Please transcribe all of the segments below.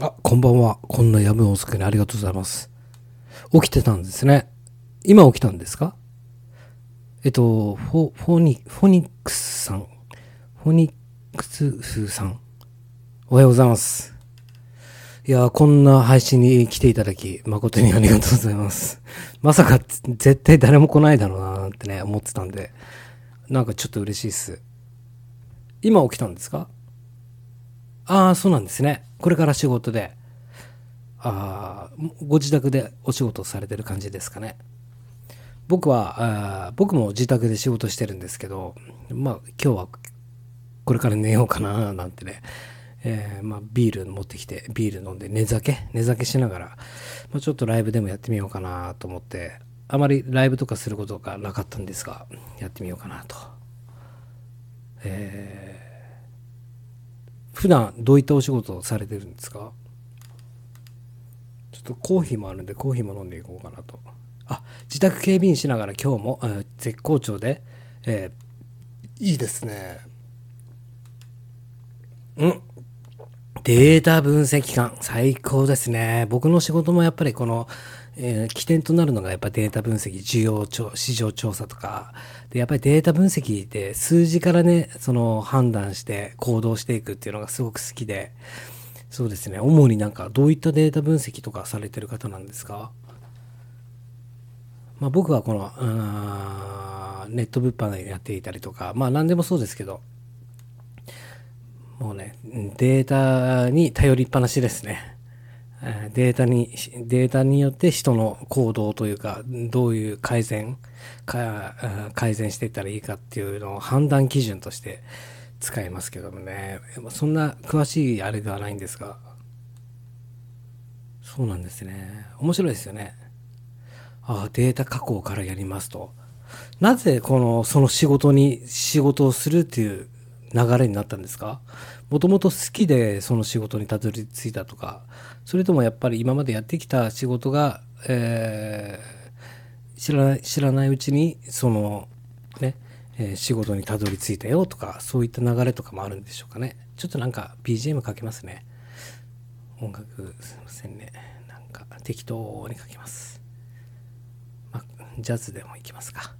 あ、こんばんは。こんな夜分遅くにありがとうございます。起きてたんですね。今起きたんですか？えっと、フォ、フォニ、フォニックスさん。フォニックスさん。おはようございます。いや、こんな配信に来ていただき、誠にありがとうございます。まさか、絶対誰も来ないだろうなーってね、思ってたんで、なんかちょっと嬉しいっす。今起きたんですか？ああ、そうなんですね。これから仕事で。あ、ご自宅でお仕事されてる感じですかね。僕は、あ僕も自宅で仕事してるんですけど、まあ今日はこれから寝ようかななんてね、えーまあビール持ってきて、ビール飲んで寝酒？寝酒しながら、まあ、ちょっとライブでもやってみようかなと思って、あまりライブとかすることがなかったんですが、やってみようかなと。えー普段どういったお仕事をされてるんですか？ちょっとコーヒーもあるんでコーヒーも飲んでいこうかなと。あ自宅警備員しながら今日も、えー絶好調で、えーいいですね。うん。データ分析官最高ですね。僕の仕事もやっぱりこの、えー起点となるのがやっぱデータ分析需要調市場調査とか。でやっぱりデータ分析って数字からねその判断して行動していくっていうのがすごく好きで。そうですね。主になんかどういったデータ分析とかされてる方なんですか？まあ、僕はこのネット物販でやっていたりとか。まあ何でもそうですけど。もうねデータに頼りっぱなしですね。データにデータによって人の行動というかどういう改善か改善していったらいいかっていうのを判断基準として使いますけどもね。そんな詳しいあれではないんですが。そうなんですね。面白いですよね。ああデータ加工からやりますと。なぜこのその仕事に仕事をするっていう流れになったんですか？もともと好きでその仕事にたどり着いたとかそれともやっぱり今までやってきた仕事が、えー知らない知らないうちにそのね、えー仕事にたどり着いたよとかそういった流れとかもあるんでしょうかね。ちょっとなんか BGM かけますね。音楽すいませんね。なんか適当にかけます。まあ、ジャズでもいきますか。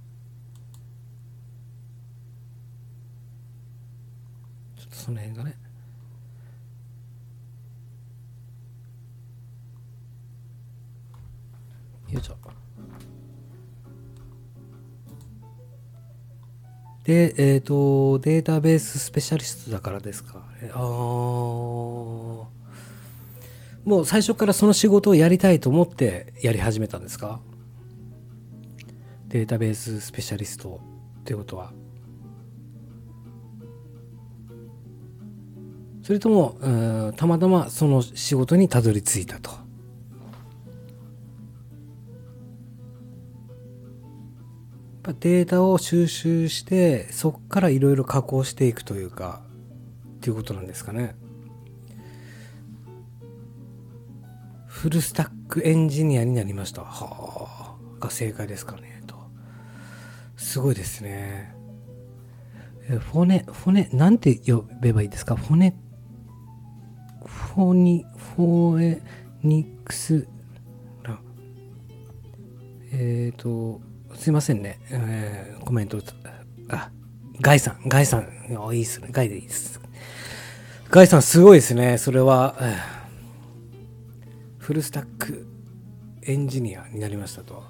ちょっとその辺がね。よいしょ。で、えっ、と、データベーススペシャリストだからですか？えあもう最初からその仕事をやりたいと思ってやり始めたんですか？データベーススペシャリストってことはそれともたまたまその仕事にたどり着いたと。データを収集してそこからいろいろ加工していくというかっていうことなんですかね。フルスタックエンジニアになりました。はあが正解ですかねと。すごいですね。えフォネフォネなんて呼べばいいですか？フォネフォニフォエニックスラえっ、ー、とすいませんね、えーコメントあガイさんガイさん。いいっすね。ガイでいいです。ガイさんすごいですね。それはえーフルスタックエンジニアになりましたと。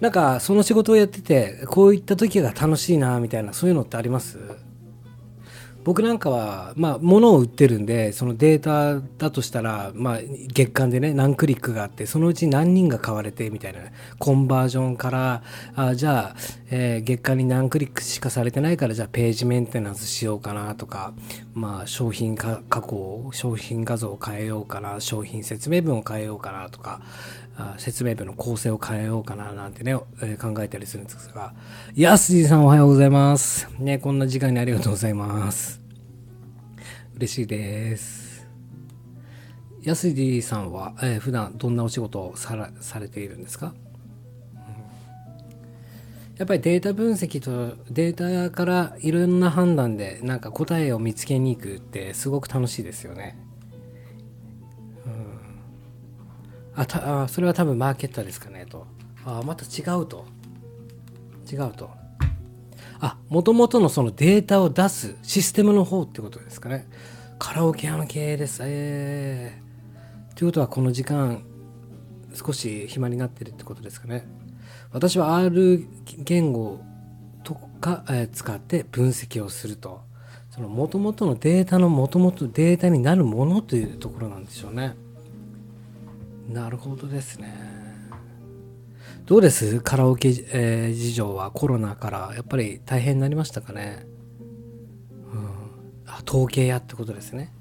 なんかその仕事をやっててこういった時が楽しいなみたいなそういうのってあります？僕なんかはまあ物を売ってるんでそのデータだとしたらまあ月間でね何クリックがあってそのうち何人が買われてみたいなコンバージョンからあじゃあ、えー月間に何クリックしかされてないからじゃあページメンテナンスしようかなとかまあ商品加工商品画像を変えようかな商品説明文を変えようかなとか説明文の構成を変えようかななんてね、えー考えたりするんですが。やすじさんおはようございます。ねこんな時間にありがとうございます。嬉しいです。やすじさんは、えー普段どんなお仕事をさらされているんですか？やっぱりデータ分析とデータからいろんな判断でなんか答えを見つけに行くってすごく楽しいですよね。あたあそれは多分マーケッターですかねと。あまた違うと。違うと。あもともとのそのデータを出すシステムの方ってことですかね。カラオケ屋の経営です。えー、ということはこの時間少し暇になってるってことですかね。私は R 言語とか、えー、使って分析をすると。その元々のデータの元々データになるものというところなんでしょうね。なるほどですね。どうです？カラオケ、えー、事情はコロナからやっぱり大変になりましたかね、うん、あ統計屋ってことですね。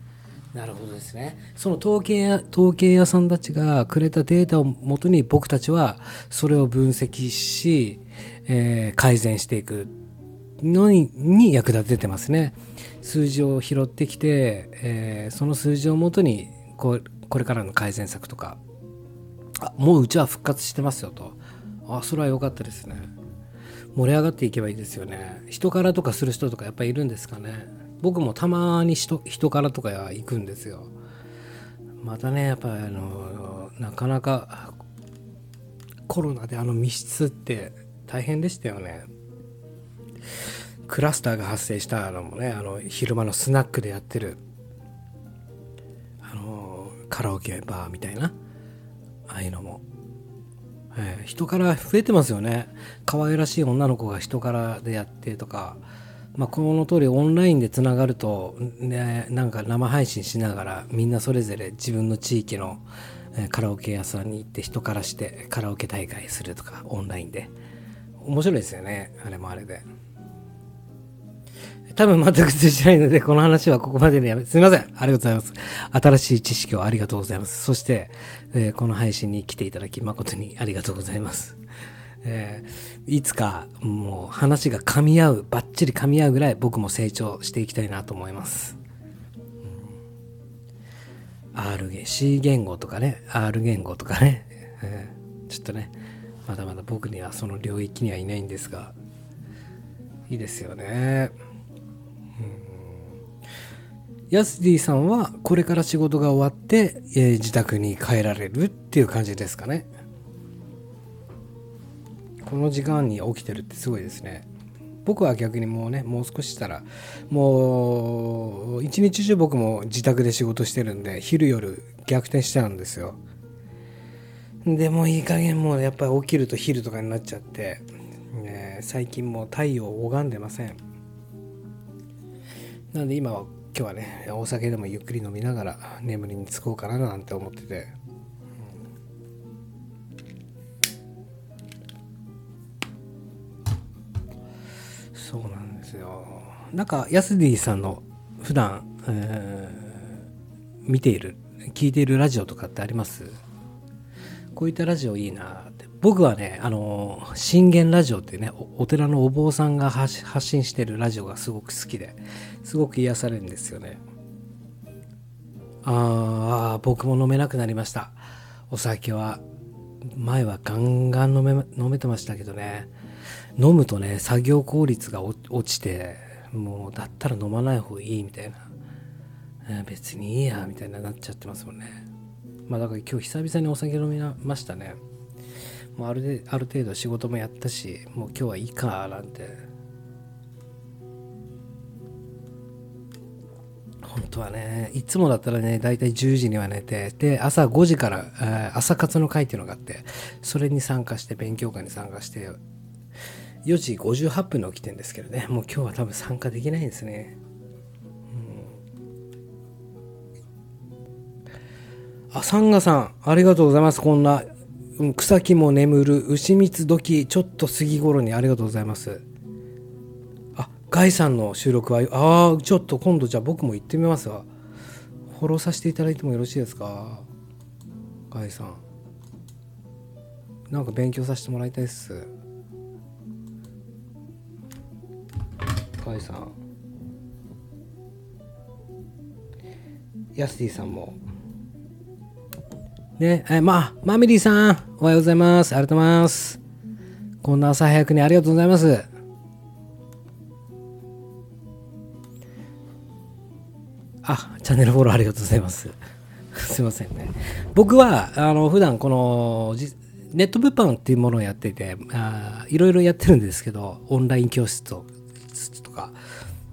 なるほどですね。その統計屋、統計屋さんたちがくれたデータをもとに僕たちはそれを分析し、えー、改善していくのにに役立ててますね。数字を拾ってきて、えー、その数字をもとにここれからの改善策とかあもううちは復活してますよと。あそれは良かったですね。盛り上がっていけばいいですよね。人からとかする人とかやっぱいるんですかね。僕もたまに人人からとか行くんですよ。またねやっぱりあのなかなかコロナであの密室って大変でしたよね。クラスターが発生したのもねあの昼間のスナックでやってるあのカラオケバーみたいな。ああいうのも、えー、人から増えてますよね。可愛らしい女の子が人からでやってとか。まあ、この通りオンラインでつながると、ね、なんか生配信しながらみんなそれぞれ自分の地域のカラオケ屋さんに行って人からしてカラオケ大会するとかオンラインで。面白いですよね。あれもあれで。多分全く通じないので、この話はここまででやめ、すいません。ありがとうございます。新しい知識をありがとうございます。そして、えー、この配信に来ていただき誠にありがとうございます。えー、いつかもう話が噛み合う、バッチリ噛み合うぐらい僕も成長していきたいなと思います。R 言、C 言語とかね、R 言語とかね、えー、ちょっとね、まだまだ僕にはその領域にはいないんですが、いいですよね。ヤスディさんはこれから仕事が終わって、えー、自宅に帰られるっていう感じですかね。この時間に起きてるってすごいですね。僕は逆にもうね、もう少ししたら、もう一日中僕も自宅で仕事してるんで、昼夜逆転しちゃうんですよ。でもいい加減もうやっぱり起きると昼とかになっちゃって、ね、最近もう太陽を拝んでません。なんで今は今日はねお酒でもゆっくり飲みながら眠りにつこうかななんて思ってて、うん、そうなんですよ。なんかヤスディさんの普段、えー、見ている聞いているラジオとかってあります？こういったラジオいいな。僕はねあの信玄ラジオっていうねお寺のお坊さんが発信してるラジオがすごく好きですごく癒されるんですよね。ああ僕も飲めなくなりました。お酒は前はガンガン飲め飲めてましたけどね。飲むとね作業効率が落ちてもうだったら飲まない方がいいみたいな。別にいいやみたいななっちゃってますもんね。まあだから今日久々にお酒飲みましたね。もうあるある程度仕事もやったしもう今日はいいかなんて。本当はねいつもだったらね大体10時には寝てで朝5時から、えー、朝活の会っていうのがあってそれに参加して勉強会に参加して4時58分に起きてるんですけどねもう今日は多分参加できないんですね、うん、あサンガさんありがとうございます。こんな草木も眠る牛蜜時ちょっと過ぎ頃にありがとうございます。あガイさんの収録はああちょっと今度じゃあ僕も行ってみますわ。フォローさせていただいてもよろしいですか？ガイさん。なんか勉強させてもらいたいっす。ガイさん。ヤスティさんも。ね、え、まあ、マミリーさん、おはようございます。ありがとうございます。こんな朝早くにありがとうございます。あ、チャンネルフォローありがとうございます。すいませんね。僕は、あの、普段この、ネット物販っていうものをやっていて、あいろいろやってるんですけど、オンライン教室とか、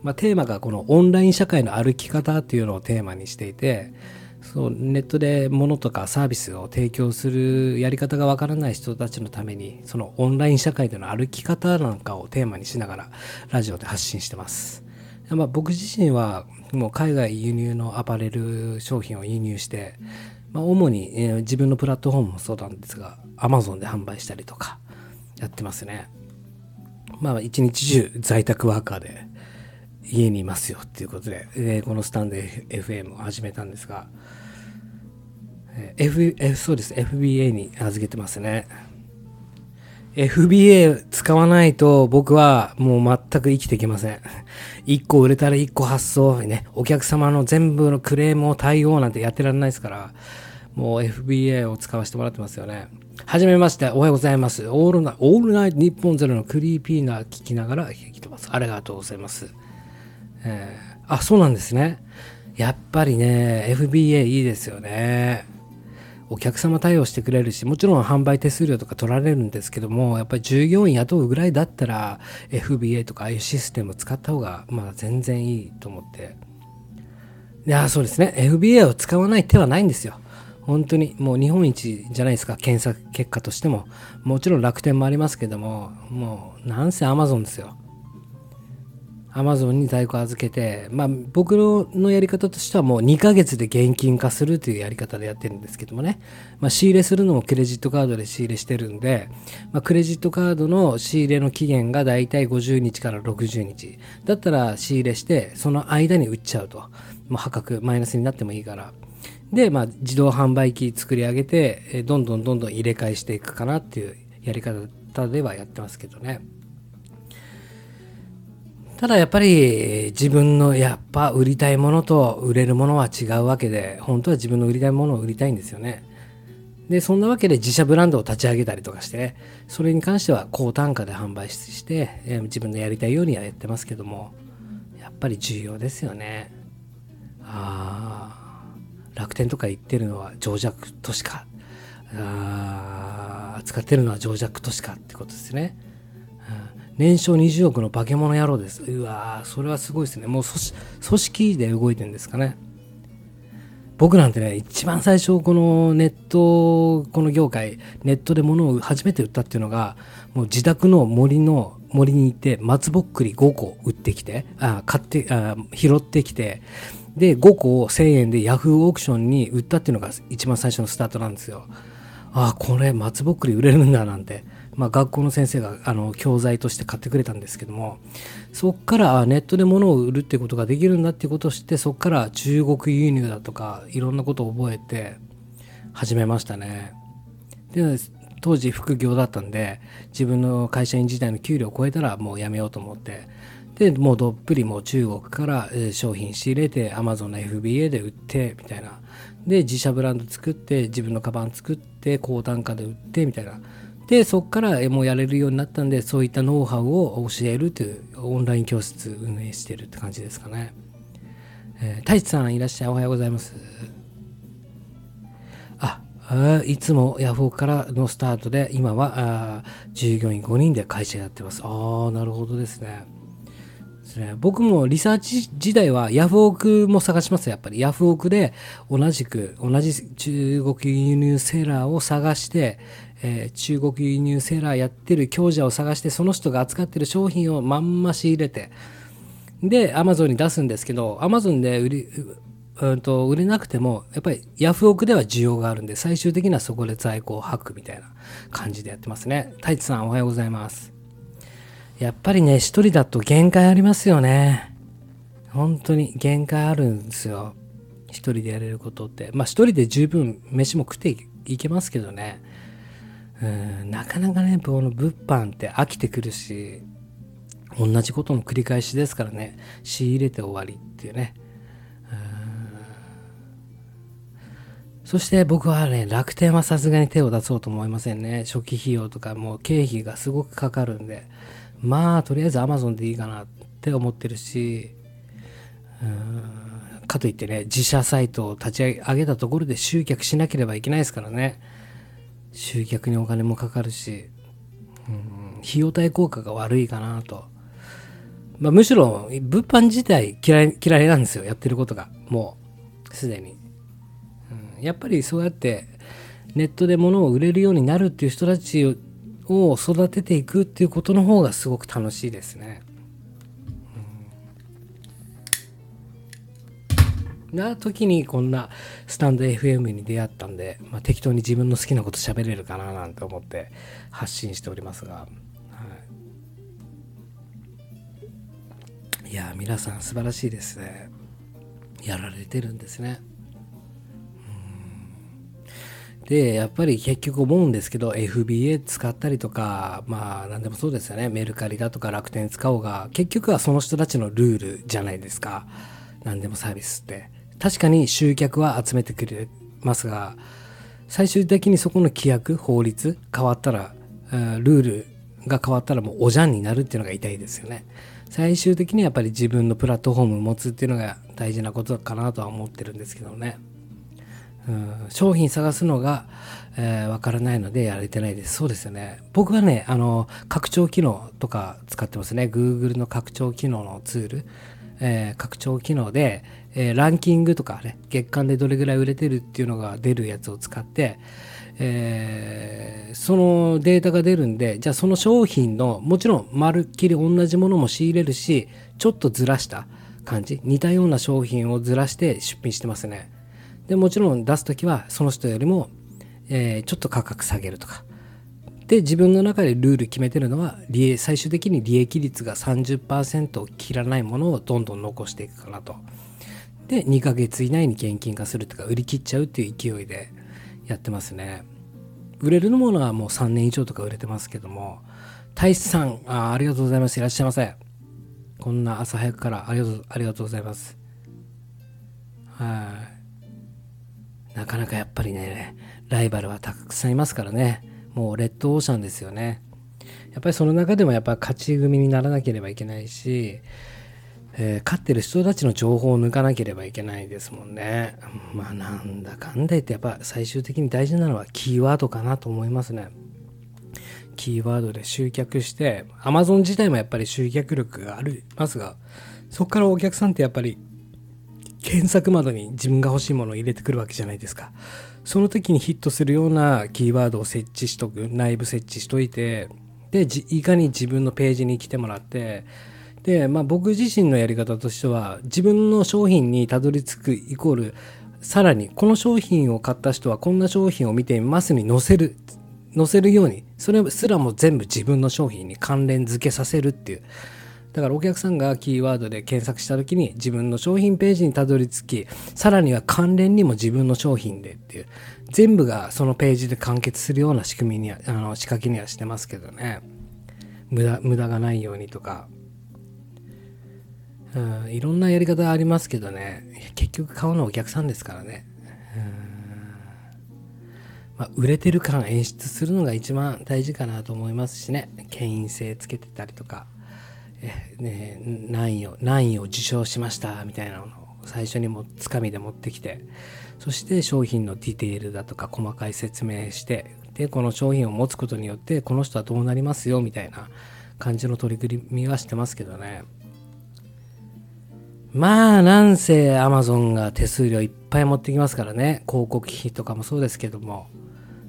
まあ、テーマがこのオンライン社会の歩き方っていうのをテーマにしていて、そうネットで物とかサービスを提供するやり方がわからない人たちのためにそのオンライン社会での歩き方なんかをテーマにしながらラジオで発信してます。まあ、僕自身はもう海外輸入のアパレル商品を輸入して、まあ、主に、えー、自分のプラットフォームもそうなんですが Amazon で販売したりとかやってますね。まあ一日中在宅ワーカーで家にいますよっていうことで、えー、このスタンド FM を始めたんですが、F, F そうです FBA に預けてますね FBA 使わないと僕はもう全く生きていけません。1個売れたら1個発送、ね、お客様の全部のクレームを対応なんてやってられないですから、もう FBA を使わせてもらってますよね。はじめまして、おはようございます。オールナイオールナイト日本ゼロのクリーピーな聞きながら聞いてます。ありがとうございます。えー、あ、そうなんですね。やっぱりね、FBA いいですよね。お客様対応してくれるし、もちろん販売手数料とか取られるんですけども、やっぱり従業員雇うぐらいだったら FBA とかああいうシステムを使った方がまあ全然いいと思って。いや、そうですね。FBA を使わない手はないんですよ。本当にもう日本一じゃないですか、検索結果としても。もちろん楽天もありますけども、もうなんせ Amazon ですよ。アマゾンに在庫預けて、まあ、僕のやり方としてはもう2ヶ月で現金化するというやり方でやってるんですけどもね、まあ、仕入れするのもクレジットカードで仕入れしてるんで、まあ、クレジットカードの仕入れの期限がだいたい50日から60日。だったら仕入れしてその間に売っちゃうと。もう破格マイナスになってもいいから。で、まあ、自動販売機作り上げてどんどんどんどん入れ替えしていくかなっていうやり方ではやってますけどね。ただやっぱり自分のやっぱ売りたいものと売れるものは違うわけで本当は自分の売りたいものを売りたいんですよね。でそんなわけで自社ブランドを立ち上げたりとかしてそれに関しては高単価で販売して、え自分のやりたいようにはやってますけどもやっぱり重要ですよね。ああ楽天とか言ってるのは情弱都市かあ使ってるのは情弱都市かってことですね。年商20億の化け物野郎です。うわ、それはすごいですね。もう組織で動いてるんですかね。僕なんてね、一番最初、このネット、この業界、ネットで物を初めて売ったっていうのが、もう自宅の森の、森に行って、松ぼっくり5個売ってきて、あ買って、あ拾ってきて、で、5個を1000円でヤフーオークションに売ったっていうのが一番最初のスタートなんですよ。ああ、これ松ぼっくり売れるんだなんて。まあ、学校の先生があの教材として買ってくれたんですけどもそこからネットで物を売るってことができるんだっていうことを知ってそこから中国輸入だとかいろんなことを覚えて始めましたね。で当時副業だったんで自分の会社員時代の給料を超えたらもうやめようと思ってでもうどっぷりもう中国から商品仕入れて Amazon の FBA で売ってみたいな。で自社ブランド作って自分のカバン作って高単価で売ってみたいな。でそこからもうやれるようになったんでそういったノウハウを教えるというオンライン教室運営してるって感じですかね、えー、太一さんいらっしゃい。おはようございます。ああいつもヤフオクからのスタートで今はあ従業員5人で会社やってます。ああなるほどですね。ですね僕もリサーチ時代はヤフオクも探します。やっぱりヤフオクで同じく同じ中国輸入セーラーを探してえー、中国輸入セーラーやってる強者を探してその人が扱ってる商品をまんま仕入れてでアマゾンに出すんですけどアマゾンで売りうんと売れなくてもやっぱりヤフオクでは需要があるんで最終的にはそこで在庫を吐くみたいな感じでやってますね。太一さんおはようございます。やっぱりね一人だと限界ありますよね。本当に限界あるんですよ。一人でやれることって。まあ一人で十分飯も食っていけますけどね。うんなかなかねこの物販って飽きてくるし同じことの繰り返しですからね仕入れて終わりっていうね。そして僕はね楽天はさすがに手を出そうと思いませんね。初期費用とかもう経費がすごくかかるんで。まあとりあえず Amazon でいいかなって思ってるしかといってね、自社サイトを立ち上げたところで集客しなければいけないですからね。集客にお金もかかるし、うん、費用対効果が悪いかなと。まあ、むしろ、物販自体嫌い、嫌いなんですよ。やってることが。もう、すでに。うん、やっぱりそうやって、ネットで物を売れるようになるっていう人たちを育てていくっていうことの方がすごく楽しいですね。な時にこんなスタンド FM に出会ったんで、まあ、適当に自分の好きなこと喋れるかななんて思って発信しておりますが、はい、いや皆さん素晴らしいですね。やられてるんですね。でやっぱり結局思うんですけど FBA 使ったりとかまあ何でもそうですよね。メルカリだとか楽天使おうが結局はその人たちのルールじゃないですか。何でもサービスって。確かに集客は集めてくれますが最終的にそこの規約法律変わったらルールが変わったらもうおじゃんになるっていうのが痛いですよね最終的にやっぱり自分のプラットフォームを持つっていうのが大事なことかなとは思ってるんですけどねうん商品探すのが、えー、分からないのでやれてないです。そうですよね。僕はね、あの、拡張機能とか使ってますね。Google の拡張機能のツール。えー、拡張機能で、えー、ランキングとかね、月間でどれぐらい売れてるっていうのが出るやつを使って、えー、そのデータが出るんで、じゃあその商品の、もちろんまるっきり同じものも仕入れるし、ちょっとずらした感じ、似たような商品をずらして出品してますね。で、もちろん出すときはその人よりも、えー、ちょっと価格下げるとか、で自分の中でルール決めてるのは最終的に利益率が30%を切らないものをどんどん残していくかなと。で2ヶ月以内に現金化するとか売り切っちゃうっていう勢いでやってますね。売れるものはもう3年以上とか売れてますけども大志さんあありがとうございます。いらっしゃいませ。こんな朝早くからありがとうありがとうございます。はい。なかなかやっぱりねライバルはたくさんいますからね。もうレッドオーシャンですよね。やっぱりその中でもやっぱ勝ち組にならなければいけないし、えー、勝ってる人たちの情報を抜かなければいけないですもんね。まあなんだかんだ言ってやっぱ最終的に大事なのはキーワードかなと思いますね。キーワードで集客して、Amazon 自体もやっぱり集客力がありますが、そこからお客さんってやっぱり検索窓に自分が欲しいものを入れてくるわけじゃないですか。その時にヒットするようなキーワードを設置しとく、内部設置しといて、で、いかに自分のページに来てもらって、で、まあ僕自身のやり方としては、自分の商品にたどり着くイコール、さらにこの商品を買った人はこんな商品を見てみますに載せる、載せるように、それすらも全部自分の商品に関連付けさせるっていう。だからお客さんがキーワードで検索した時に自分の商品ページにたどり着き、さらには関連にも自分の商品でっていう、全部がそのページで完結するような仕組みに、あの仕掛けにはしてますけどね。無駄、無駄がないようにとか。うん、いろんなやり方ありますけどね、結局買うのはお客さんですからね。まあ、売れてる感演出するのが一番大事かなと思いますしね。権威性つけてたりとか。ね、何位を何位を受賞しましたみたいなのを最初にもつかみで持ってきてそして商品のディテールだとか細かい説明してでこの商品を持つことによってこの人はどうなりますよみたいな感じの取り組みはしてますけどね。まあなんせ Amazon が手数料いっぱい持ってきますからね。広告費とかもそうですけども。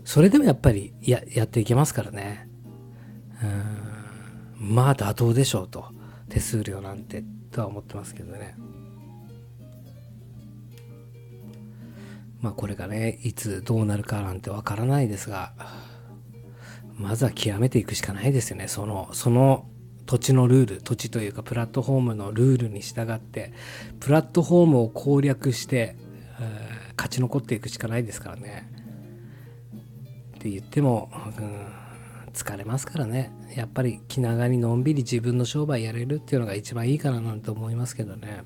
それでもやっぱりややっていけますからね。うん。まあ妥当でしょうと。手数料なんてとは思ってますけどね。まあこれがねいつどうなるかなんてわからないですがまずは極めていくしかないですよね。そのその土地のルール土地というかプラットフォームのルールに従ってプラットフォームを攻略して、えー、勝ち残っていくしかないですからね。って言っても、うん疲れますからねやっぱり気長にのんびり自分の商売やれるっていうのが一番いいかななんて思いますけどね。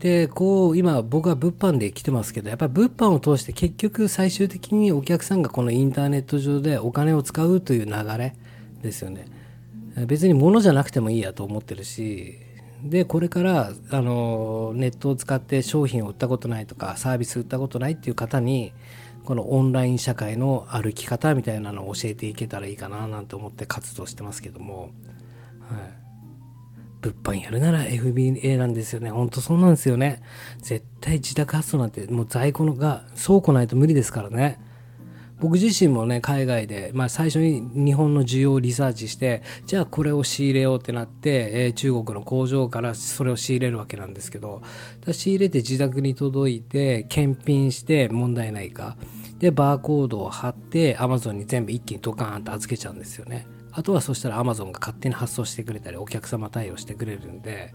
でこう今僕は物販で来てますけどやっぱり物販を通して結局最終的にお客さんがこのインターネット上でお金を使うという流れですよね。別に物じゃなくてもいいやと思ってるしでこれからあのネットを使って商品を売ったことないとかサービス売ったことないっていう方にこのオンライン社会の歩き方みたいなのを教えていけたらいいかななんて思って活動してますけども、はい、物販やるなら FBA なんですよね。ほんとそうなんですよね。絶対自宅発送なんてもう在庫のが倉庫ないと無理ですからね。僕自身もね海外で、まあ、最初に日本の需要をリサーチしてじゃあこれを仕入れようってなって、えー、中国の工場からそれを仕入れるわけなんですけど仕入れて自宅に届いて検品して問題ないかでバーコードを貼って Amazon に全部一気にドカーンと預けちゃうんですよね。あとはそしたら Amazon が勝手に発送してくれたりお客様対応してくれるんで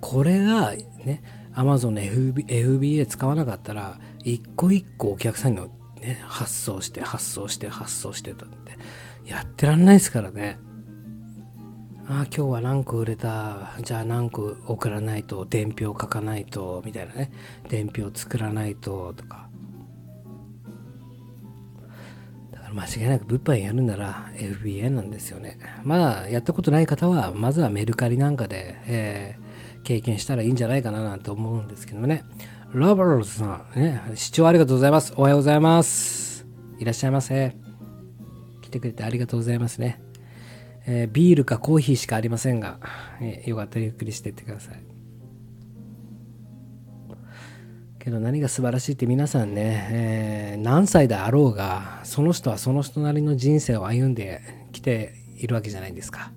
これがね Amazon の FBA 使わなかったら一個一個お客さんのね、発送して発送して発送してたってやってらんないですからね。ああ今日は何個売れた？じゃあ何個送らないと？伝票書かないと？みたいなね。伝票作らないと？とか。間違いなく物販やるなら FBA なんですよねまだやったことない方はまずはメルカリなんかで、えー、経験したらいいんじゃないかななんて思うんですけどもねラバルズさん、ね、視聴ありがとうございます。おはようございます。いらっしゃいませ。来てくれてありがとうございますね。えー、ビールかコーヒーしかありませんが、えー、よかったらゆっくりしていってください。けど何が素晴らしいって皆さんね、えー、何歳であろうが、その人はその人なりの人生を歩んできているわけじゃないですか。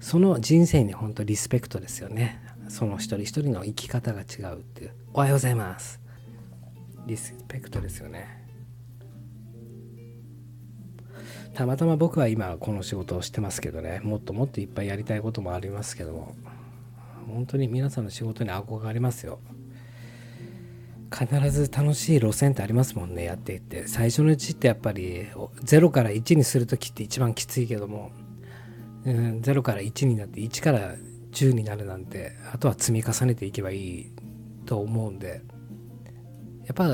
その人生に本当リスペクトですよね。その一人一人の生き方が違うっていう。おはようございます。リスペクトですよね。たまたま僕は今この仕事をしてますけどね、もっともっといっぱいやりたいこともありますけども、本当に皆さんの仕事に憧れますよ。必ず楽しい路線ってありますもんね、やっていって。最初のうちってやっぱり0から1にする時って一番きついけども、うん、0から1になって1から10になるなんて、あとは積み重ねていけばいいと思うんで。やっぱ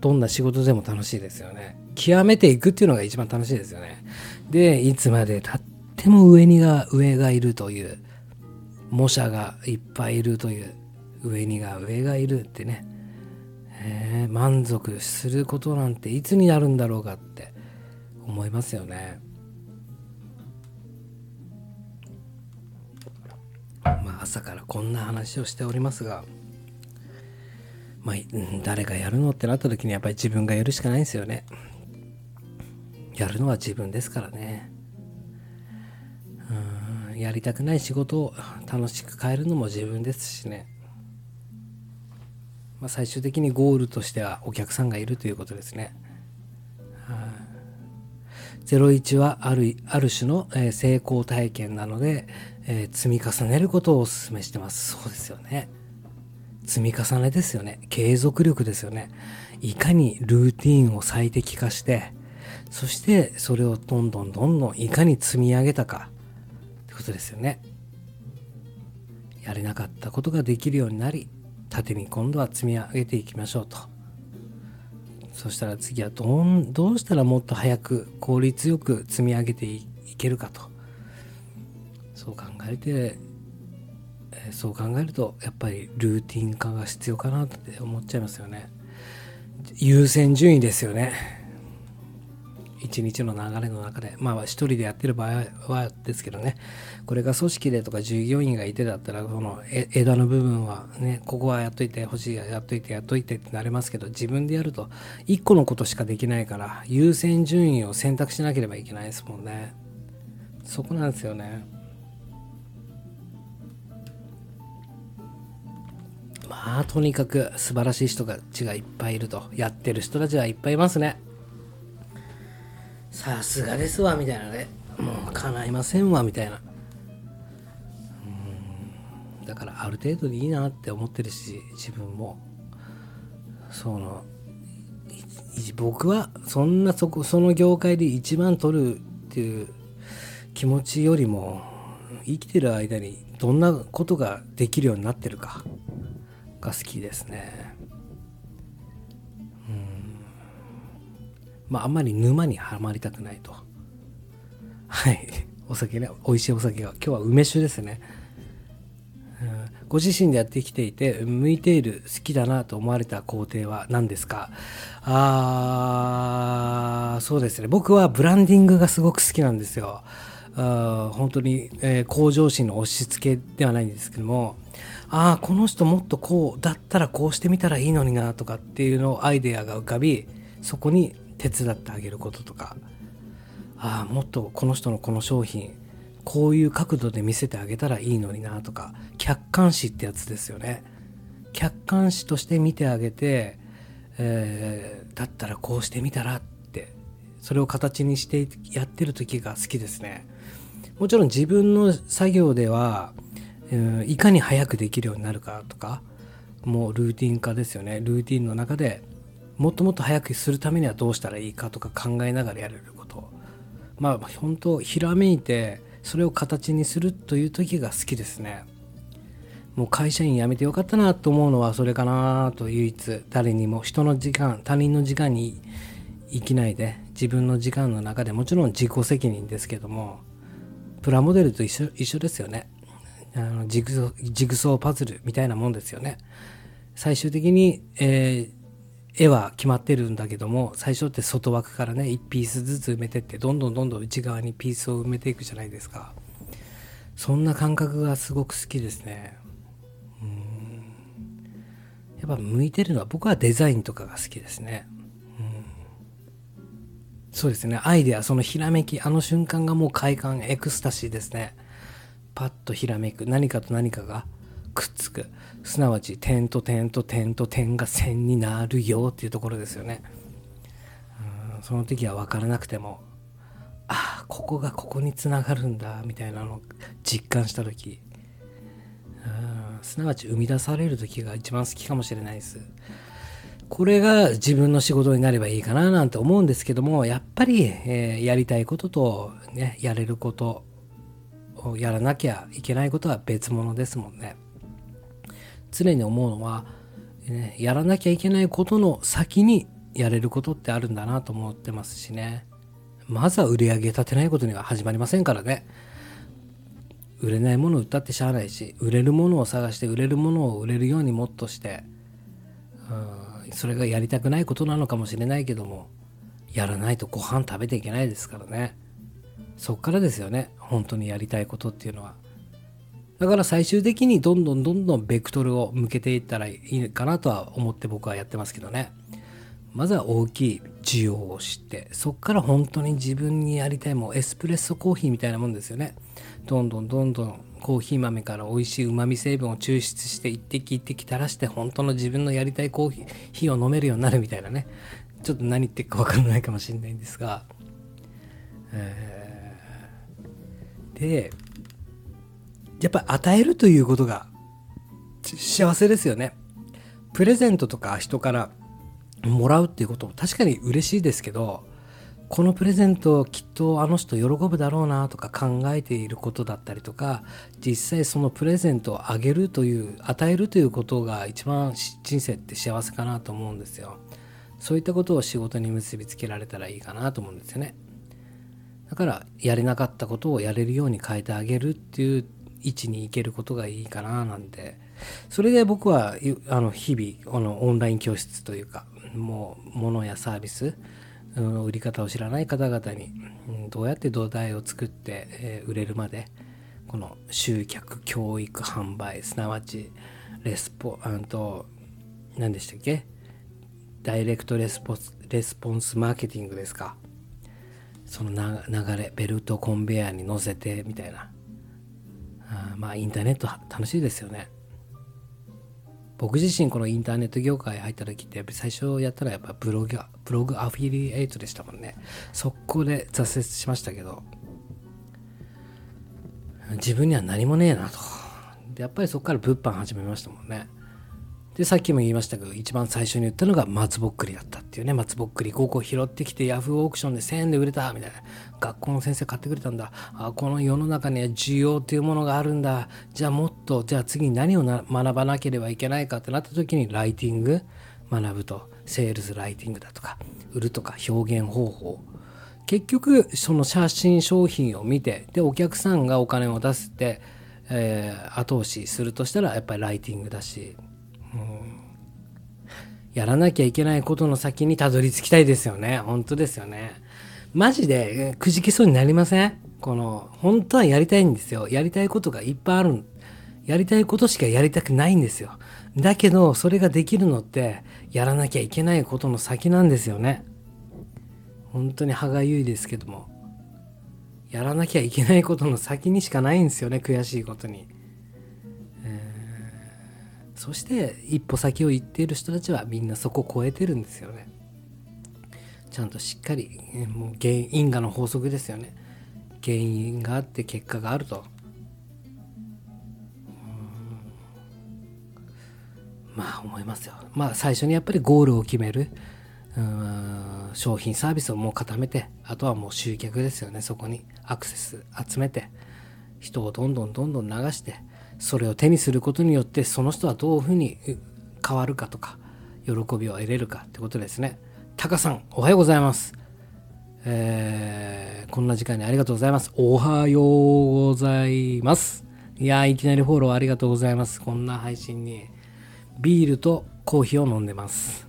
どんな仕事でも楽しいですよね。極めていくっていうのが一番楽しいですよね。でいつまでたっても上にが上がいるという模写がいっぱいいるという上にが上がいるってね、え、満足することなんていつになるんだろうかって思いますよねまあ朝からこんな話をしておりますがまあ、誰がやるのってなった時にやっぱり自分がやるしかないんですよね。やるのは自分ですからね。うんやりたくない仕事を楽しく変えるのも自分ですしね。まあ、最終的にゴールとしてはお客さんがいるということですね。01はあるある種の、え、成功体験なので、えー、積み重ねることをお勧めしてます。そうですよね。積み重ねですよね。継続力ですよね。いかにルーティンを最適化して、そしてそれをどんどんどんどんいかに積み上げたかってことですよね。やれなかったことができるようになり、縦に今度は積み上げていきましょうと。そしたら次はどんどうしたらもっと早く効率よく積み上げていけるかと。そう考えてそう考えるとやっぱりルーティン化が必要かなって思っちゃいますよね優先順位ですよね一日の流れの中でまあ一人でやってる場合はですけどねこれが組織でとか従業員がいてだったらこの枝の部分はねここはやっといてほしいやっといてやっといてってなれますけど自分でやると1個のことしかできないから優先順位を選択しなければいけないですもんね。そこなんですよね。まあとにかく素晴らしい人たちがいっぱいいると。やってる人たちはいっぱいいますね。さすがですわみたいなね。もう叶いませんわみたいな。うん。だからある程度でいいなって思ってるし自分も。その僕はそんなそこその業界で一番取るっていう気持ちよりも生きてる間にどんなことができるようになってるかが好きですね。まああんまり沼にはまりたくないと。はい。お酒ね美味しいお酒が今日は梅酒ですね、うん、ご自身でやってきていて向いている好きだなと思われた工程は何ですか？あーそうですね。僕はブランディングがすごく好きなんですよ。あ本当に、えー、向上心の押し付けではないんですけども。ああこの人もっとこうだったらこうしてみたらいいのになとかっていうのをアイデアが浮かびそこに手伝ってあげることとかああもっとこの人のこの商品こういう角度で見せてあげたらいいのになとか客観視ってやつですよね。客観視として見てあげて、えー、だったらこうしてみたらってそれを形にしてやってる時が好きですね。もちろん自分の作業では、うん、いかに早くできるようになるかとかもうルーティン化ですよね。ルーティンの中でもっともっと早くするためにはどうしたらいいかとか考えながらやれること。まあ本当ひらめいてそれを形にするという時が好きですね。もう会社員辞めてよかったなと思うのはそれかなと唯一。誰にも人の時間他人の時間に生きないで自分の時間の中でもちろん自己責任ですけどもプラモデルと一緒一緒ですよね。あのジグソーパズルみたいなもんですよね。最終的に、えー、絵は決まってるんだけども最初って外枠からね1ピースずつ埋めてってどんどんどんどん内側にピースを埋めていくじゃないですかそんな感覚がすごく好きですねうんやっぱ向いてるのは僕はデザインとかが好きですねそうですね。アイデア、そのひらめき、あの瞬間がもう快感、エクスタシーですね。パッとひらめく。何かと何かがくっつく。すなわち、点と点と点と点が線になるよっていうところですよね。その時は分からなくても、ああ、ここがここにつながるんだ、みたいなのを実感した時、うんすなわち生み出される時が一番好きかもしれないです。これが自分の仕事になればいいかななんて思うんですけども、やっぱり、えー、やりたいことと、ね、やれることをやらなきゃいけないことは別物ですもんね。常に思うのは、ね、やらなきゃいけないことの先にやれることってあるんだなと思ってますしね。まずは売り上げ立てないことには始まりませんからね。売れないものを売ったってしゃあないし、売れるものを探して売れるものを売れるようにもっとして、うんそれがやりたくないことなのかもしれないけどもやらないとご飯食べていけないですからねそっからですよね本当にやりたいことっていうのはだから最終的にどんどんどんどんベクトルを向けていったらいいかなとは思って僕はやってますけどね。まずは大きい需要を知ってそっから本当に自分にやりたいもうエスプレッソコーヒーみたいなもんですよね。どんどんどんどんコーヒー豆から美味しいうまみ成分を抽出して一滴一滴垂らして本当の自分のやりたいコーヒーを飲めるようになるみたいなね。ちょっと何言ってるか分からないかもしれないんですが、えー、でやっぱり与えるということが幸せですよね。プレゼントとか人からもらうっていうことも確かに嬉しいですけどこのプレゼントきっとあの人喜ぶだろうなとか考えていることだったりとか実際そのプレゼントをあげるという与えるということが一番人生って幸せかなと思うんですよ。そういったことを仕事に結びつけられたらいいかなと思うんですよね。だからやれなかったことをやれるように変えてあげるっていう位置に行けることがいいかななんて。それで僕はあの日々あのオンライン教室というかもう物やサービス売り方を知らない方々にどうやって土台を作って売れるまでこの集客教育販売すなわちレスポあと何でしたっけ？ダイレクトレスポレスポンスマーケティングですか。その流れベルトコンベヤーに乗せてみたいな。あまあインターネット楽しいですよね。僕自身このインターネット業界入った時ってやっぱり最初やったらやっぱブログブログアフィリエイトでしたもんね。速攻で挫折しましたけど自分には何もねえなと。でやっぱりそこから物販始めましたもんね。でさっきも言いましたけど一番最初に言ったのが松ぼっくりだったっていうね。松ぼっくり5個拾ってきてヤフーオークションで1000円で売れたみたいな。学校の先生買ってくれたんだ。あこの世の中には需要っていうものがあるんだ。じゃあもっとじゃあ次に何を学ばなければいけないかってなった時にライティング学ぶと。セールスライティングだとか。売るとか表現方法。結局その写真商品を見てでお客さんがお金を出して、えー、後押しするとしたらやっぱりライティングだし、やらなきゃいけないことの先にたどり着きたいですよね。本当ですよね。マジでくじけそうになりません？この本当はやりたいんですよ。やりたいことがいっぱいあるやりたいことしかやりたくないんですよ。だけどそれができるのってやらなきゃいけないことの先なんですよね。本当に歯がゆいですけども。やらなきゃいけないことの先にしかないんですよね悔しいことに、そして一歩先を行っている人たちはみんなそこを超えてるんですよね。ちゃんとしっかりもう原因果の法則ですよね。原因があって結果があると。まあ思いますよ。まあ最初にやっぱりゴールを決める。商品サービスをもう固めてあとはもう集客ですよね。そこにアクセス集めて人をどんどんどんどん流してそれを手にすることによってその人はどういうふうに変わるかとか喜びを得れるかってことですね。タカさんおはようございます。えー、こんな時間にありがとうございます。おはようございます。いやいきなりフォローありがとうございます。こんな配信にビールとコーヒーを飲んでます。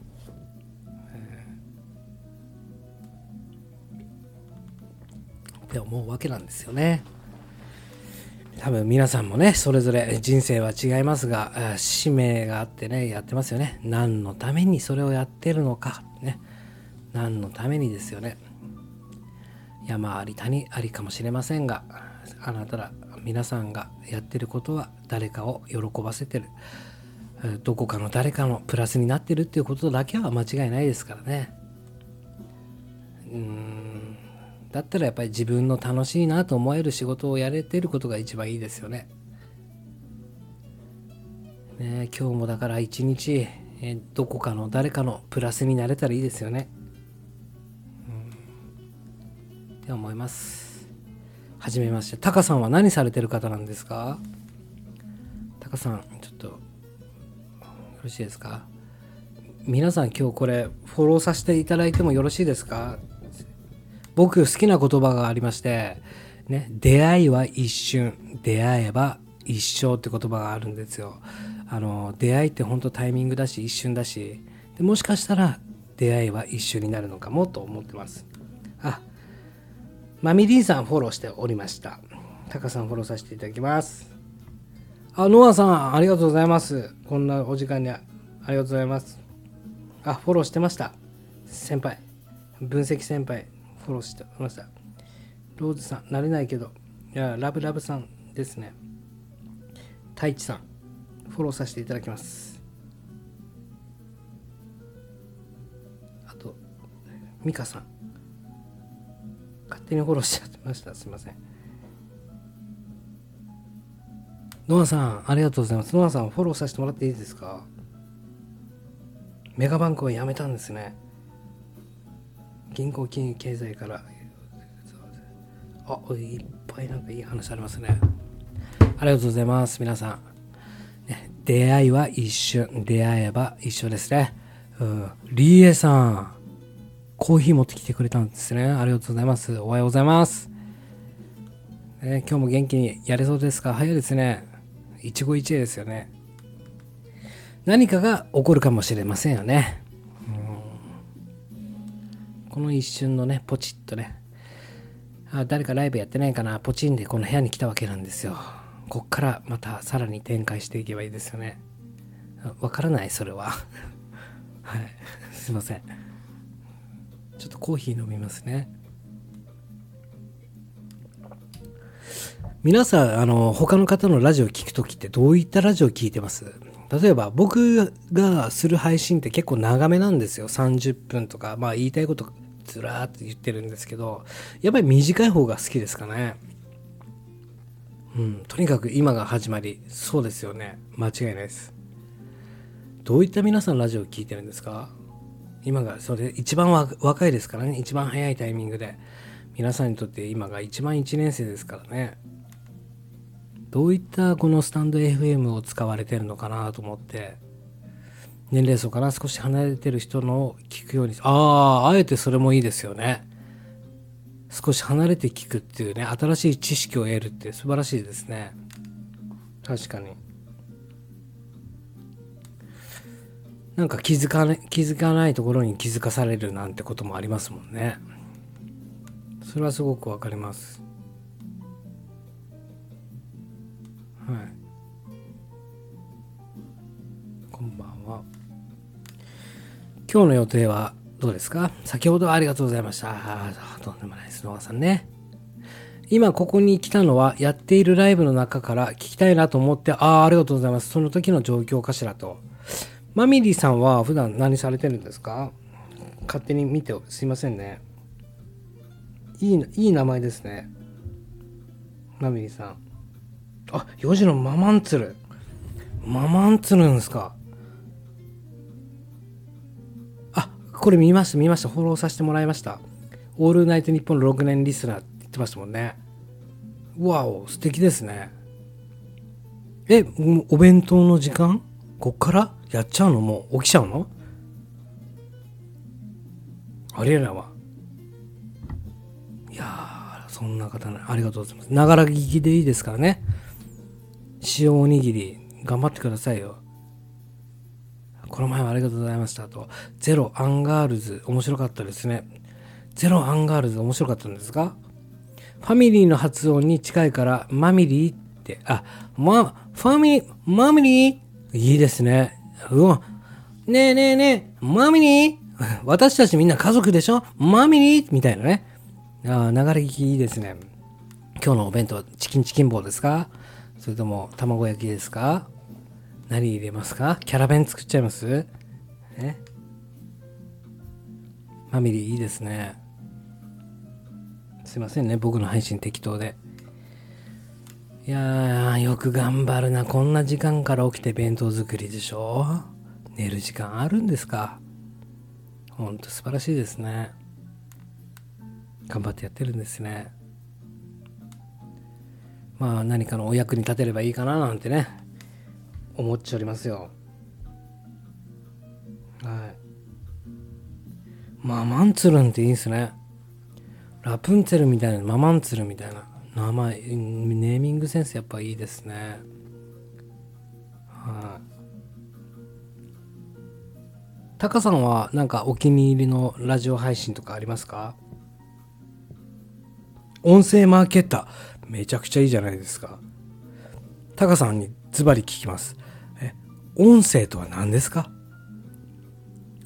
って思うわけなんですよね。多分皆さんもね、それぞれ人生は違いますが、使命があってね、やってますよね。何のためにそれをやってるのか、ね。何のためにですよね。山あり谷ありかもしれませんが、あなたら皆さんがやってることは誰かを喜ばせてる。どこかの誰かのプラスになってるっていうことだけは間違いないですからね。うんだったらやっぱり自分の楽しいなと思える仕事をやれてることが一番いいですよね。ね今日もだから一日、えどこかの誰かのプラスになれたらいいですよね。うん、って思います。はじめまして。タカさんは何されてる方なんですか？タカさん、ちょっと、よろしいですか？皆さん今日これフォローさせていただいてもよろしいですか？僕好きな言葉がありまして、ね、出会いは一瞬、出会えば一生って言葉があるんですよ。あの、出会いって本当タイミングだし、一瞬だし、でもしかしたら出会いは一瞬になるのかもと思ってます。あ、マミリンさんフォローしておりました。タカさんフォローさせていただきます。あ、ノアさん、ありがとうございます。こんなお時間にありがとうございます。あ、フォローしてました。先輩。分析先輩。フォローしてました。ローズさん、慣れないけど、いや、ラブラブさんですね。太一さん、フォローさせていただきます。あと、ミカさん、勝手にフォローしちゃってました。すいません。ノアさん、ありがとうございます。ノアさん、フォローさせてもらっていいですか？メガバンクを辞めたんですね。銀行金融経済から。あいっぱいなんかいい話ありますね。ありがとうございます。皆さん、ね、出会いは一瞬。出会えば一緒ですね。うん。リエさん。コーヒー持ってきてくれたんですね。ありがとうございます。おはようございます、ね、今日も元気にやれそうですか？早いですね。一期一会ですよね。何かが起こるかもしれませんよね。この一瞬のね、ポチッとね、あ誰かライブやってないかな、ポチンでこの部屋に来たわけなんですよ。こっからまたさらに展開していけばいいですよね。わからない、それは。はい。すいません。ちょっとコーヒー飲みますね。皆さん、あの、他の方のラジオ聞くときってどういったラジオ聞いてます？例えば僕がする配信って結構長めなんですよ。30分とか、まあ言いたいことずらーって言ってるんですけど、やっぱり短い方が好きですかね。うん、とにかく今が始まり、そうですよね。間違いないです。どういった皆さんラジオを聞いてるんですか？今が、それ一番若いですからね。一番早いタイミングで。皆さんにとって今が一番1年生ですからね。どういったこのスタンド FM を使われてるのかなと思って。年齢層から少し離れてる人のを聞くように。あああえてそれもいいですよね。少し離れて聞くっていうね。新しい知識を得るって素晴らしいですね。確かに。なんか気づかない気づかないところに気づかされるなんてこともありますもんね。それはすごくわかります。はい。こんばんは。今日の予定はどうですか？先ほどありがとうございました。とんでもないです、野川さんね。今ここに来たのはやっているライブの中から聞きたいなと思って、ああ、ありがとうございます。その時の状況かしらと。マミリーさんは普段何されてるんですか？勝手に見てすいませんね。いい、いい名前ですね。マミリーさん。あ、4時のママンツル。ママンツルんすか？これ見ました、見ました。フォローさせてもらいました。オールナイトニッポン6年リスナーって言ってましたもんね。わお、素敵ですね。え、お弁当の時間？こっから？やっちゃうの？もう起きちゃうの？ありえないわ。いや、そんな方ね、ありがとうございます。ながら聞きでいいですからね。塩おにぎり、頑張ってくださいよ。この前はありがとうございましたと。ゼロアンガールズ、面白かったですね。ゼロアンガールズ、面白かったんですか？ファミリーの発音に近いから、マミリーって、あ、ま、ファミリー、マミリー？いいですね。うわ、ねえねえねえ、マミリー？私たちみんな家族でしょ？マミリー？みたいなね。あ流れ聞きいいですね。今日のお弁当チキンチキン棒ですか？それとも卵焼きですか？何入れますか？キャラ弁作っちゃいます？え？マミリーいいですね。すいませんね、僕の配信適当で。いやー、よく頑張るな。こんな時間から起きて弁当作りでしょ？寝る時間あるんですか？ほんと素晴らしいですね。頑張ってやってるんですね。まあ何かのお役に立てればいいかななんてね。思っちゃりますよ。はい。ママンツルンっていいですね。ラプンツェルみたいなママンツルみたいな。名前ネーミングセンスやっぱいいですね。はい。タカさんはなんかお気に入りのラジオ配信とかありますか？音声マーケッター。めちゃくちゃいいじゃないですか。タカさんにズバリ聞きますえ音声とは何ですか？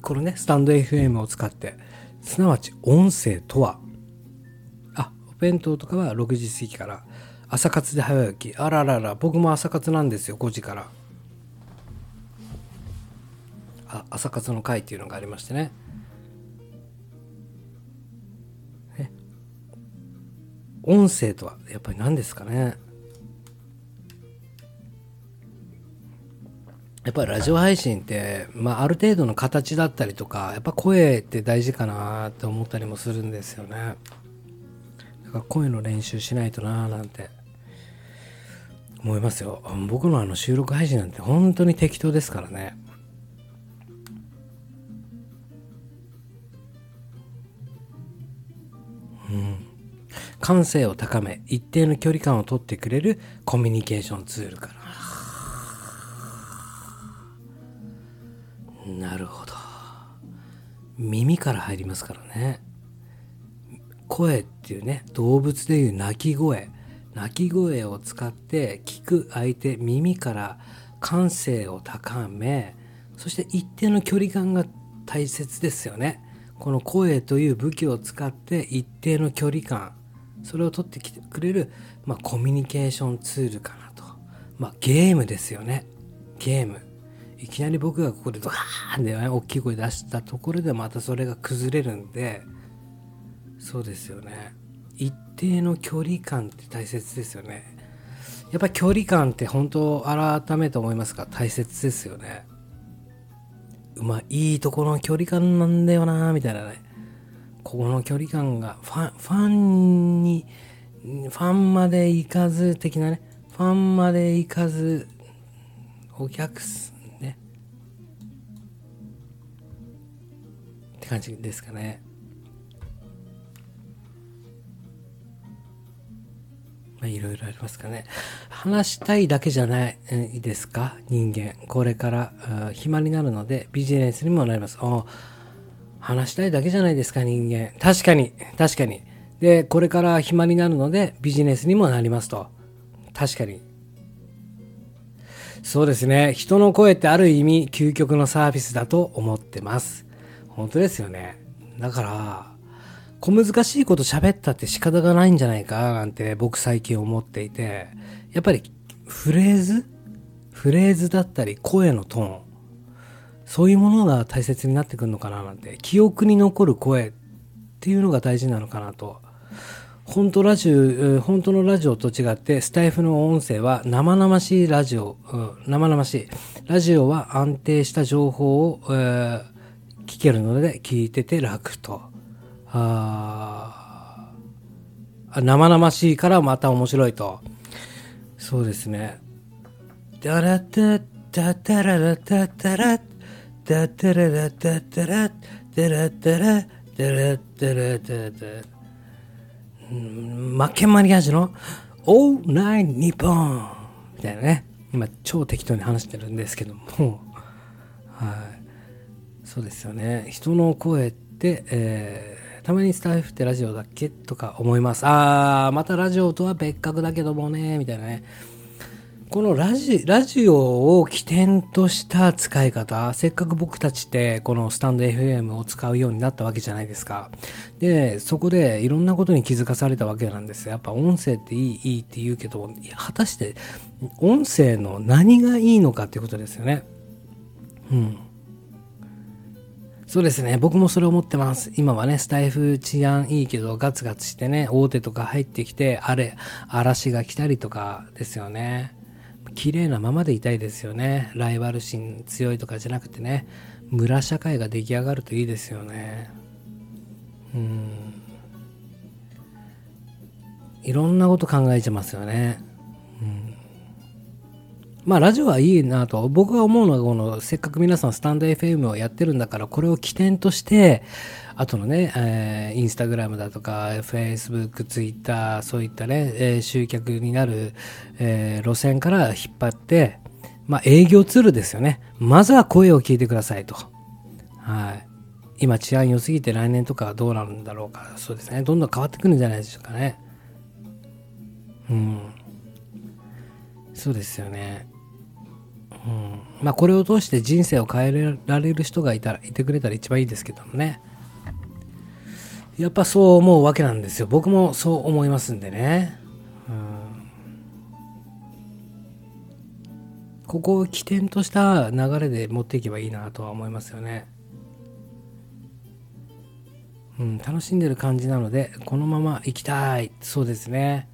これね、スタンド FM を使って、すなわち音声とは、あ、お弁当とかは6時過ぎから、朝活で早起き、あららら、僕も朝活なんですよ、5時から。あ、朝活の会っていうのがありましてね。音声とはやっぱり何ですかね？やっぱりラジオ配信って、まあ、ある程度の形だったりとかやっぱ声って大事かなって思ったりもするんですよね。だから声の練習しないとなーなんて。思いますよ。僕のあの収録配信なんて本当に適当ですからね。うん。感性を高め一定の距離感を取ってくれるコミュニケーションツールかななるほど。耳から入りますからね。声っていうね動物でいう鳴き声。鳴き声を使って聞く相手耳から感性を高めそして一定の距離感が大切ですよね。この声という武器を使って一定の距離感それを取ってきてくれる、まあ、コミュニケーションツールかなと、まあ、ゲームですよね。ゲーム。いきなり僕がここでドカーンで、ね、大きい声出したところでまたそれが崩れるんでそうですよね。一定の距離感って大切ですよね。やっぱ距離感って本当改めて思いますか？大切ですよね。まあいいところの距離感なんだよなみたいなね。ここの距離感がファンファンにファンまで行かず的なね。ファンまで行かずお客さんって感じですかねはい、いろいろありますかね。話したいだけじゃないですか？人間。これから暇になるのでビジネスにもなります。話したいだけじゃないですか？人間。確かに、確かに。で、これから暇になるのでビジネスにもなりますと。確かに。そうですね。人の声ってある意味究極のサービスだと思ってます。本当ですよね。だから、小難しいこと喋ったって仕方がないんじゃないかなんて僕最近思っていて、やっぱりフレーズ？フレーズだったり声のトーン、そういうものが大切になってくるのかななんて、記憶に残る声っていうのが大事なのかなと。本当ラジオ、本当のラジオと違って、スタイフの音声は生々しいラジオ、うん、生々しい。ラジオは安定した情報を、えー、聞けるので聞いてて楽と。あ生々しいからまた面白いと。そうですね。ダラタタタララタタラタタララタタラタラタラタラタラタタ負けマリアージュのオーナイニポンみたいなね。今超適当に話してるんですけども。はい。そうですよね。人の声って、えーたまにスタイフってラジオだっけとか思います。あー、またラジオとは別格だけどもね、みたいなね。このラジラジオを起点とした使い方、せっかく僕たちってこのスタンド FM を使うようになったわけじゃないですか。で、そこでいろんなことに気づかされたわけなんですやっぱ音声っていい、いいって言うけど、果たして音声の何がいいのかっていうことですよね。うん。そうですね。僕もそれ思ってます。今はね、スタイフ治安いいけど、ガツガツしてね、大手とか入ってきて、あれ、嵐が来たりとかですよね。綺麗なままでいたいですよね。ライバル心強いとかじゃなくてね、村社会が出来上がるといいですよね。うん。いろんなこと考えてますよね。まあラジオはいいなと僕が思うのはこのせっかく皆さんスタンド FM をやってるんだからこれを起点としてあとのね、えー、インスタグラムだとか、フェイスブック、ツイッター、そういったね、えー、集客になる、えー、路線から引っ張って、まあ営業ツールですよね。まずは声を聞いてくださいと。はい。今治安良すぎて来年とかどうなんだろうか。そうですね。どんどん変わってくるんじゃないでしょうかね。うん。そうですよね。うん、まあこれを通して人生を変えられる人がいたらいてくれたら一番いいですけどもね。やっぱそう思うわけなんですよ。僕もそう思いますんでね、うん、ここを起点とした流れで持っていけばいいなとは思いますよね。うん、楽しんでる感じなのでこのまま行きたい。そうですね。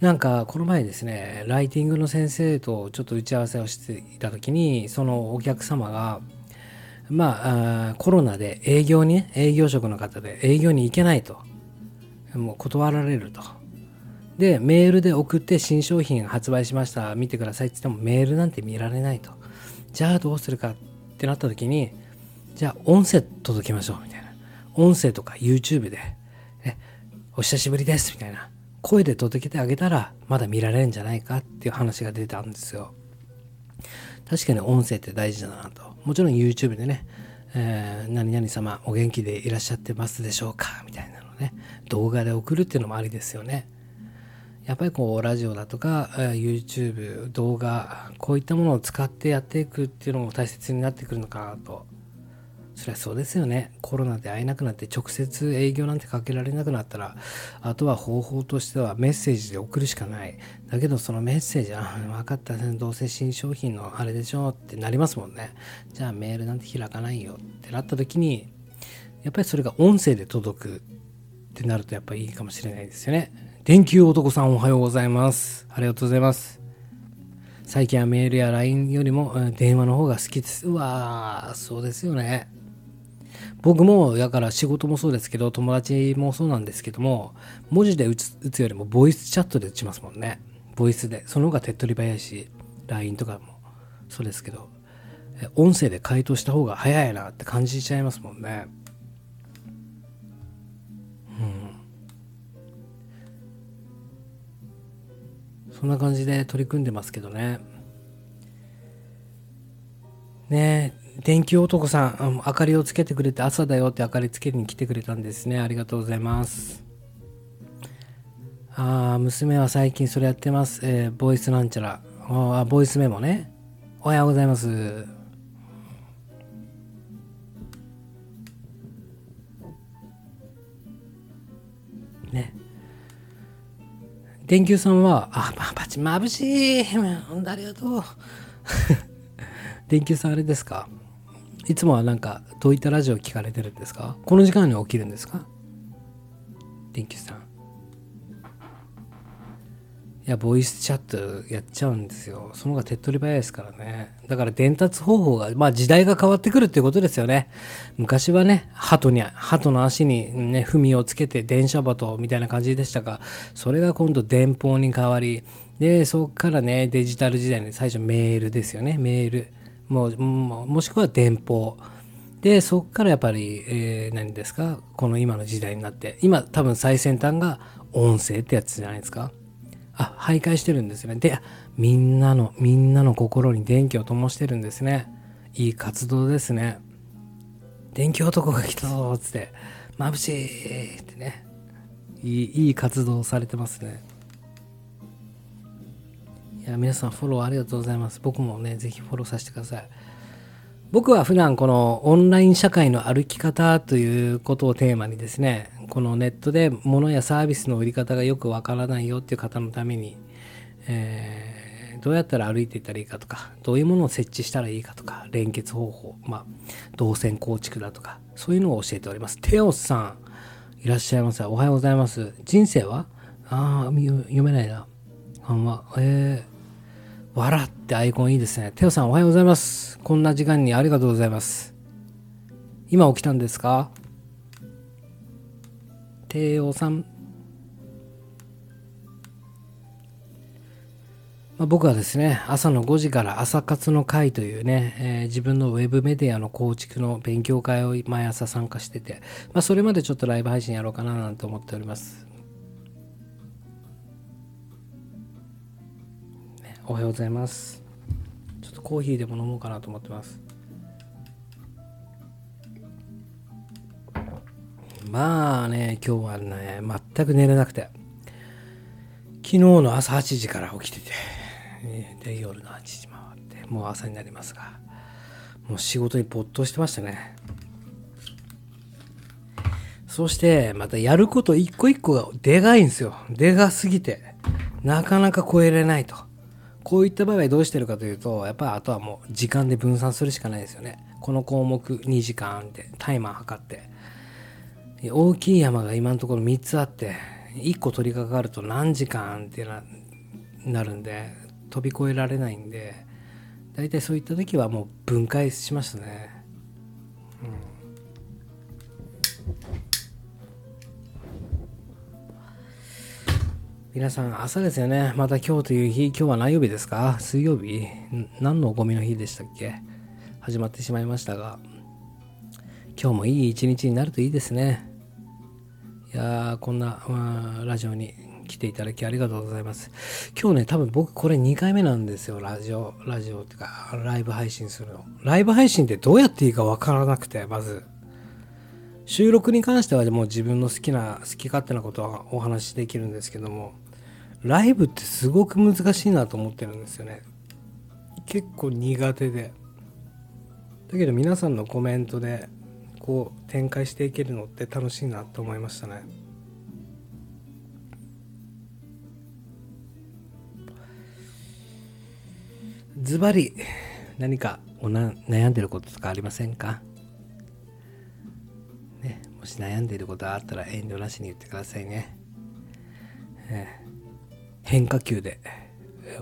なんかこの前ですねライティングの先生とちょっと打ち合わせをしていた時にそのお客様がまあコロナで営業にね営業職の方で営業に行けないともう断られると。でメールで送って新商品発売しました見てくださいって言ってもメールなんて見られないと。じゃあどうするかってなった時にじゃあ音声届けましょうみたいな。音声とか YouTube でお久しぶりですみたいな。声で届けてあげたらまだ見られるんじゃないかっていう話が出たんですよ。確かに音声って大事だなと。もちろん YouTube でね、えー、何々様お元気でいらっしゃってますでしょうかみたいなのね、動画で送るっていうのもありですよね。やっぱりこうラジオだとか YouTube 動画こういったものを使ってやっていくっていうのも大切になってくるのかなとそりゃそうですよね。コロナで会えなくなって直接営業なんてかけられなくなったら、あとは方法としてはメッセージで送るしかない。だけどそのメッセージ、あ、分かった、どうせ新商品のあれでしょってなりますもんね。じゃあメールなんて開かないよってなった時に、やっぱりそれが音声で届くってなるとやっぱいいかもしれないですよね。電球男さんおはようございます。ありがとうございます。最近はメールや LINE よりも電話の方が好きです。うわー、そうですよね。僕も、だから仕事もそうですけど、友達もそうなんですけども、文字で打つ打つよりもボイスチャットで打ちますもんね。ボイスで。その方が手っ取り早いし、LINE とかもそうですけど、音声で回答した方が早いなって感じちゃいますもんね。うん。そんな感じで取り組んでますけどねね電気男さん、明かりをつけてくれて朝だよって明かりつけに来てくれたんですね。ありがとうございます。ああ娘は最近それやってます、えー、ボイスなんちゃら。あボイスメモね。おはようございます。ね。電球さんは、あ、まパチ、ま眩しい。ありがとう。電球さんあれですか？いつもはなんか、どういったラジオ聞かれてるんですか？この時間に起きるんですか？電球さんい。や、ボイスチャットやっちゃうんですよ。その方が手っ取り早いですからね。だから伝達方法が、まあ時代が変わってくるっていうことですよね。昔はね、鳩に、鳩の足にね、踏みをつけて電車バトみたいな感じでしたが、それが今度電報に変わり、で、そこからね、デジタル時代に最初メールですよね、メール。もう、もしくは電報。で、そこからやっぱり、えー、何ですか、この今の時代になって、今多分最先端が音声ってやつじゃないですか？あ、徘徊してるんですね。で、みんなの、みんなの心に電気を灯してるんですね。いい活動ですね。電気男が来たぞっつって、眩しいってね。いい、いい活動されてますね。いや、皆さんフォローありがとうございます。僕もね、ぜひフォローさせてください。僕は普段このオンライン社会の歩き方ということをテーマにですね、このネットで物やサービスの売り方がよくわからないよっていう方のために、えー、どうやったら歩いていったらいいかとか、どういうものを設置したらいいかとか、連結方法、まあ、動線構築だとか、そういうのを教えております。テオスさん、いらっしゃいませ。おはようございます。人生は？ああ、読めないな。あんま、えー、笑ってアイコンいいですね。テオさんおはようございます。こんな時間にありがとうございます。今起きたんですか？テオさん。まあ、僕はですね、朝の5時から朝活の会というね、えー、自分のウェブメディアの構築の勉強会を毎朝参加してて、まあ、それまでちょっとライブ配信やろうかななんて思っております。おはようございます。ちょっとコーヒーでも飲もうかなと思ってます。まあね今日はね全く寝れなくて。昨日の朝8時から起きててで夜の8時回ってもう朝になりますがもう仕事に没頭してましたね。そしてまたやること一個一個がでかいんですよ。でかすぎてなかなか超えれないと。こういった場合はどうしてるかというと、やっぱりあとはもう時間で分散するしかないですよね。この項目2時間でタイマー測って。大きい山が今のところ3つあって、1個取り掛かると何時間ってななるんで、飛び越えられないんで、大体そういった時はもう分解しましたね。皆さん、朝ですよね。また今日という日、今日は何曜日ですか？水曜日何のゴミの日でしたっけ？始まってしまいましたが、今日もいい一日になるといいですね。いやー、こんな、まあ、ラジオに来ていただきありがとうございます。今日ね、多分僕これ2回目なんですよ。ラジオ、ラジオっていうか、ライブ配信するの。ライブ配信ってどうやっていいかわからなくて、まず。収録に関してはもう自分の好きな好き勝手なことはお話しできるんですけどもライブってすごく難しいなと思ってるんですよね。結構苦手で。だけど皆さんのコメントでこう展開していけるのって楽しいなと思いましたね。ズバリ何かおな悩んでることとかありませんか？もし悩んでいることがあったら遠慮なしに言ってくださいね。えー、変化球で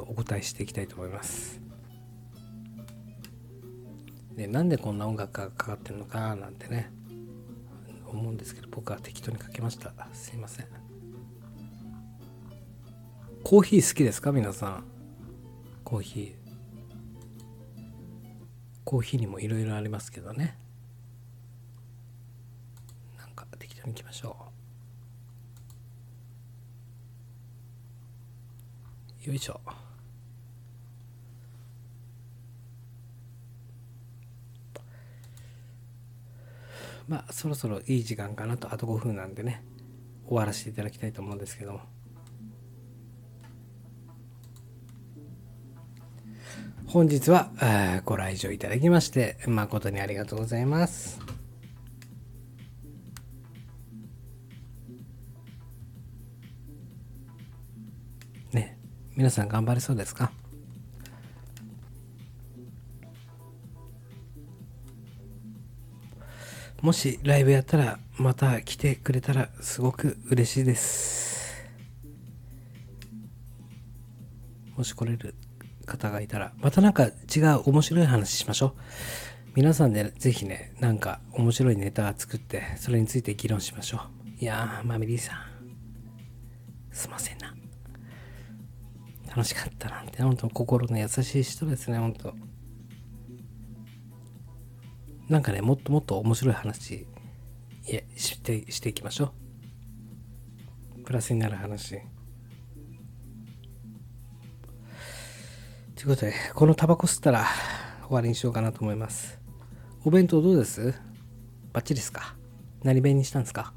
お答えしていきたいと思います。でなんでこんな音楽がかかってるのかなんてね思うんですけど僕は適当にかけました。すいません。コーヒー好きですか？皆さん。コーヒー。コーヒーにもいろいろありますけどね。行きましょう。よいしょ。まあそろそろいい時間かなと。あと5分なんでね。終わらせていただきたいと思うんですけども。本日はご来場いただきまして誠にありがとうございます。皆さん頑張れそうですか？もしライブやったらまた来てくれたらすごく嬉しいです。もし来れる方がいたらまたなんか違う面白い話しましょう。皆さんでぜひねなんか面白いネタ作ってそれについて議論しましょう。いやーマミリーさん。すいませんな。楽しかったなんて本当心の優しい人ですね本当なんかね、もっともっと面白い話してしていきましょう。プラスになる話。ということで、このタバコ吸ったら終わりにしようかなと思います。お弁当どうです？バッチリですか？何弁にしたんですか？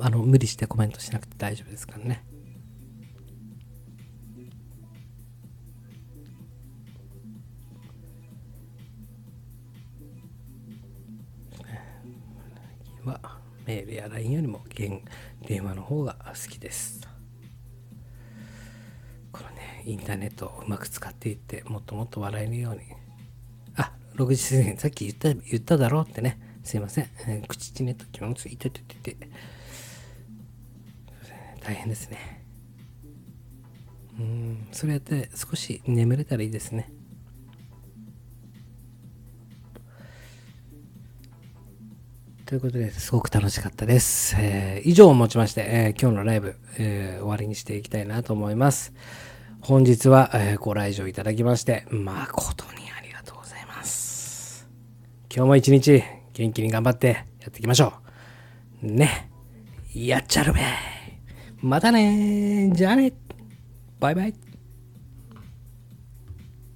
あの無理してコメントしなくて大丈夫ですからね。はメールや LINE よりも電話の方が好きです。このね、インターネットをうまく使っていって、もっともっと笑えるように。あ、6時過ぎ、さっき言った言っただろうってね。すいません。えー、口ちねと気持ちいてててて。大変ですねうんそれやって少し眠れたらいいですねということですごく楽しかったです。えー、以上をもちまして、えー、今日のライブ、えー、終わりにしていきたいなと思います。本日は、えご来場いただきまして、誠にありがとうございます。今日も一日元気に頑張ってやっていきましょう。ね。やっちゃるべまたねじゃあね。バイバイ。